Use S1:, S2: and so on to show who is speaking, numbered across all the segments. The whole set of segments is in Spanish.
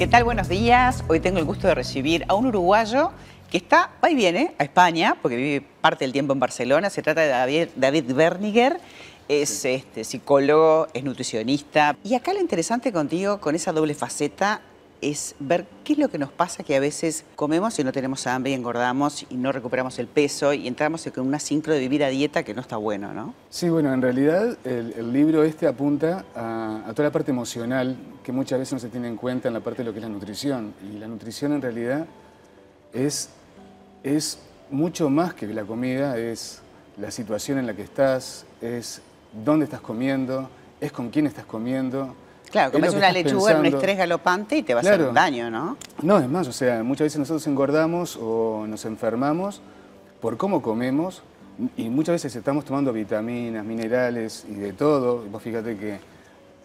S1: ¿Qué tal? Buenos días. Hoy tengo el gusto de recibir a un uruguayo que está, va y viene, a España, porque vive parte del tiempo en Barcelona. Se trata de David, David Berniger. Es este, psicólogo, es nutricionista. Y acá lo interesante contigo, con esa doble faceta, es ver qué es lo que nos pasa que a veces comemos y no tenemos hambre y engordamos y no recuperamos el peso y entramos en una sincro de vivir a dieta que no está bueno, ¿no?
S2: Sí, bueno, en realidad el, libro este apunta a, toda la parte emocional que muchas veces no se tiene en cuenta en la parte de lo que es la nutrición. Y la nutrición en realidad es, es mucho más que la comida, es la situación en la que estás, es dónde estás comiendo, es con quién estás comiendo
S1: Claro, comes una lechuga en un estrés galopante y te va a hacer un daño, ¿no?
S2: No, es más, o sea, muchas veces nosotros engordamos o nos enfermamos por cómo comemos y muchas veces estamos tomando vitaminas, minerales y de todo. Vos fíjate que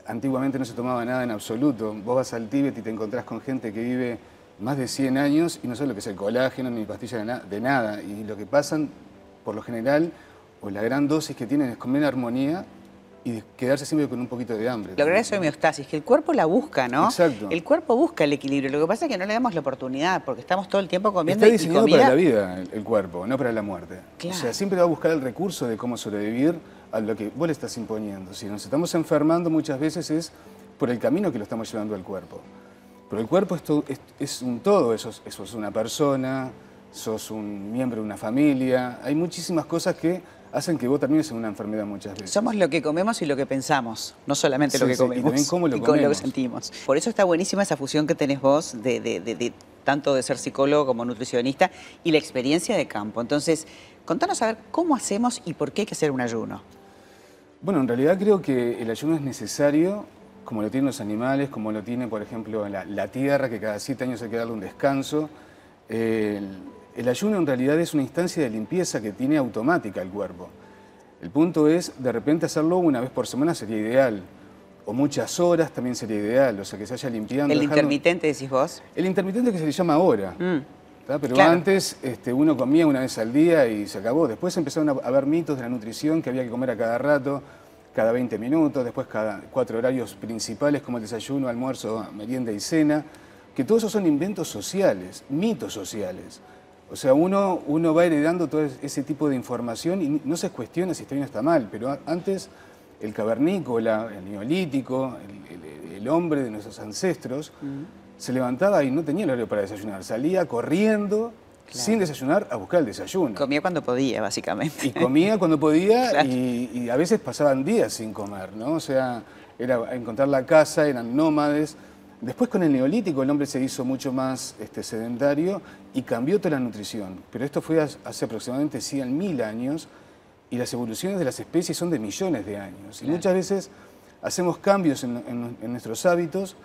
S2: antiguamente no se tomaba nada en absoluto. Vos vas al Tíbet y te encontrás con gente que vive más de 100 años y no sabe lo que es el colágeno ni pastilla de, de nada. Y lo que pasan, por lo general, o la gran dosis que tienen es comer armonía y quedarse siempre con un poquito de hambre.
S1: Lograr esa homeostasis, que el cuerpo la busca, ¿no?
S2: Exacto.
S1: El cuerpo busca el equilibrio, lo que pasa es que no le damos la oportunidad, porque estamos todo el tiempo comiendo
S2: Está diseñado para la vida el, cuerpo, no para la muerte. O sea, siempre va a buscar el recurso de cómo sobrevivir a lo que vos le estás imponiendo. Si nos estamos enfermando muchas veces es por el camino que lo estamos llevando al cuerpo. Pero el cuerpo es, es, un todo, eso, eso es una persona, sos un miembro de una familia, hay muchísimas cosas que hacen que vos termines en una enfermedad muchas veces.
S1: Somos lo que comemos y lo que pensamos, no solamente lo que comemos. Y
S2: también cómo lo
S1: y
S2: con
S1: lo que sentimos. Por eso está buenísima esa fusión que tenés vos de, tanto de ser psicólogo como nutricionista y la experiencia de campo. Entonces, contanos a ver cómo hacemos y por qué hay que hacer un ayuno.
S2: Bueno, en realidad creo que el ayuno es necesario, como lo tienen los animales, como lo tiene, por ejemplo, la, tierra, que cada siete años hay que darle un descanso. El ayuno en realidad es una instancia de limpieza que tiene automática el cuerpo. El punto es, de repente hacerlo una vez por semana sería ideal. O muchas horas también sería ideal, o sea, que se haya limpiando.
S1: ¿El intermitente decís vos?
S2: El intermitente que se le llama ahora. Mm. Pero antes este, uno comía una vez al día y se acabó. Después empezaron a haber mitos de la nutrición que había que comer a cada rato, cada 20 minutos, después cada cuatro horarios principales como el desayuno, almuerzo, merienda y cena, que todos esos son inventos sociales, mitos sociales. O sea, uno, uno va heredando todo ese tipo de información y no se cuestiona si está bien o está mal, pero antes el cavernícola, el neolítico, el, hombre de nuestros ancestros, se levantaba y no tenía el horario para desayunar, salía corriendo sin desayunar a buscar el desayuno.
S1: Comía cuando podía, básicamente.
S2: Y comía cuando podía y, y, a veces pasaban días sin comer, ¿no? O sea, era encontrar la casa, eran nómades. Después con el neolítico el hombre se hizo mucho más este, sedentario y cambió toda la nutrición. Pero esto fue hace aproximadamente 100.000 años y las evoluciones de las especies son de millones de años. Y muchas veces hacemos cambios en, nuestros hábitos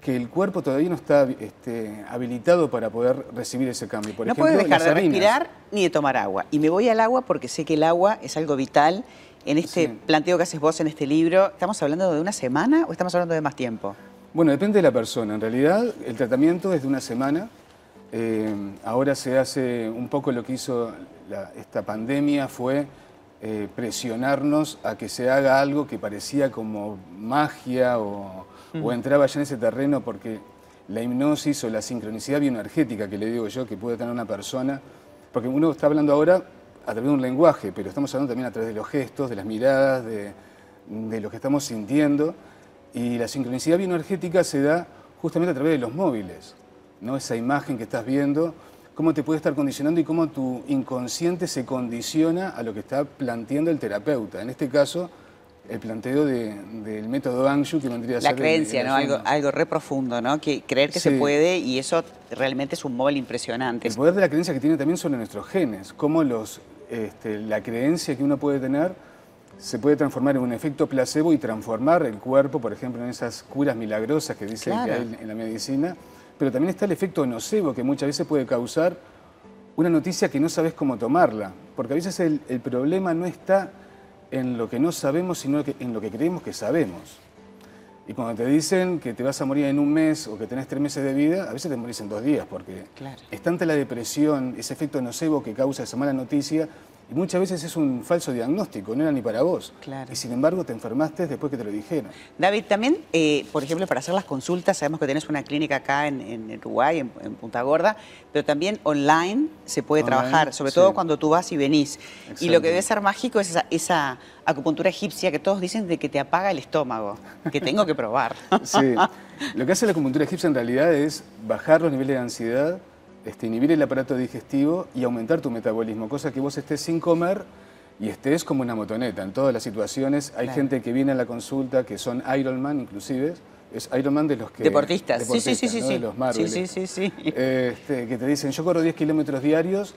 S2: que el cuerpo todavía no está este, habilitado para poder recibir ese cambio.
S1: no puedes dejar de respirar ni de tomar agua. Y me voy al agua porque sé que el agua es algo vital. En este planteo que haces vos en este libro, ¿estamos hablando de una semana o estamos hablando de más tiempo?
S2: Bueno, depende de la persona. En realidad, el tratamiento es de una semana. Eh, ahora se hace un poco lo que hizo esta pandemia fue eh, presionarnos a que se haga algo que parecía como magia o, entraba ya en ese terreno porque la hipnosis o la sincronicidad bioenergética que le digo yo que puede tener una persona, porque uno está hablando ahora a través de un lenguaje, pero estamos hablando también a través de los gestos, de las miradas, de, de lo que estamos sintiendo. Y la sincronicidad bioenergética se da justamente a través de los móviles, ¿no? esa imagen que estás viendo, cómo te puede estar condicionando y cómo tu inconsciente se condiciona a lo que está planteando el terapeuta. En este caso, el planteo del método Anshu que vendría a
S1: ser... La creencia, ¿no? Algo, algo re profundo, ¿no? Que creer que se puede y eso realmente es un móvil impresionante.
S2: El poder de la creencia que tiene también sobre nuestros genes, cómo los, este, la creencia que uno puede tener se puede transformar en un efecto placebo y transformar el cuerpo, por ejemplo, en esas curas milagrosas que dicen que hay en la medicina. Pero también está el efecto nocebo que muchas veces puede causar una noticia que no sabes cómo tomarla. Porque a veces el, problema no está en lo que no sabemos, sino en lo que creemos que sabemos. Y cuando te dicen que te vas a morir en un mes o que tenés tres meses de vida, a veces te morís en dos días, porque es tanta la depresión, ese efecto nocebo que causa esa mala noticia, Y muchas veces es un falso diagnóstico, no era ni para vos.
S1: Claro.
S2: Y sin embargo te enfermaste después que te lo dijeron.
S1: David, también, eh, por ejemplo, para hacer las consultas, sabemos que tenés una clínica acá en, en Uruguay, en, en Punta Gorda, pero también online se puede
S2: Online,
S1: trabajar, sobre
S2: sí.
S1: todo cuando tú vas y venís. Y lo que debe ser mágico es esa, esa acupuntura egipcia que todos dicen de que te apaga el estómago, que tengo que probar.
S2: Sí. Lo que hace la acupuntura egipcia en realidad es bajar los niveles de ansiedad, este, inhibir el aparato digestivo y aumentar tu metabolismo, cosa que vos estés sin comer y estés como una motoneta. En todas las situaciones hay
S1: Claro.
S2: gente que viene a la consulta que son Ironman inclusive, es Ironman de los que...
S1: Deportistas. Sí, sí, sí, sí,
S2: ¿no?
S1: sí.
S2: De los Marvel.
S1: Sí, sí, sí, sí.
S2: Este, que te dicen, yo corro 10 kilómetros diarios,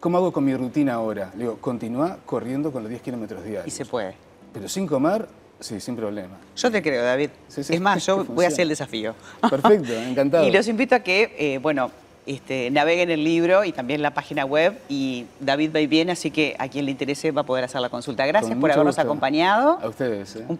S2: ¿cómo hago con mi rutina ahora? Le digo, continúa corriendo con los 10 kilómetros diarios.
S1: Y se puede.
S2: Pero sin comer, sí, sin problema.
S1: Yo te creo, David.
S2: Sí, sí,
S1: es más, yo voy a hacer el desafío.
S2: Perfecto, encantado.
S1: Y los invito a que, eh, bueno, este, naveguen el libro y también la página web. Y David va y viene, así que a quien le interese va a poder hacer la consulta. Gracias por habernos
S2: gusto.
S1: acompañado.
S2: A ustedes. ¿eh?
S1: Un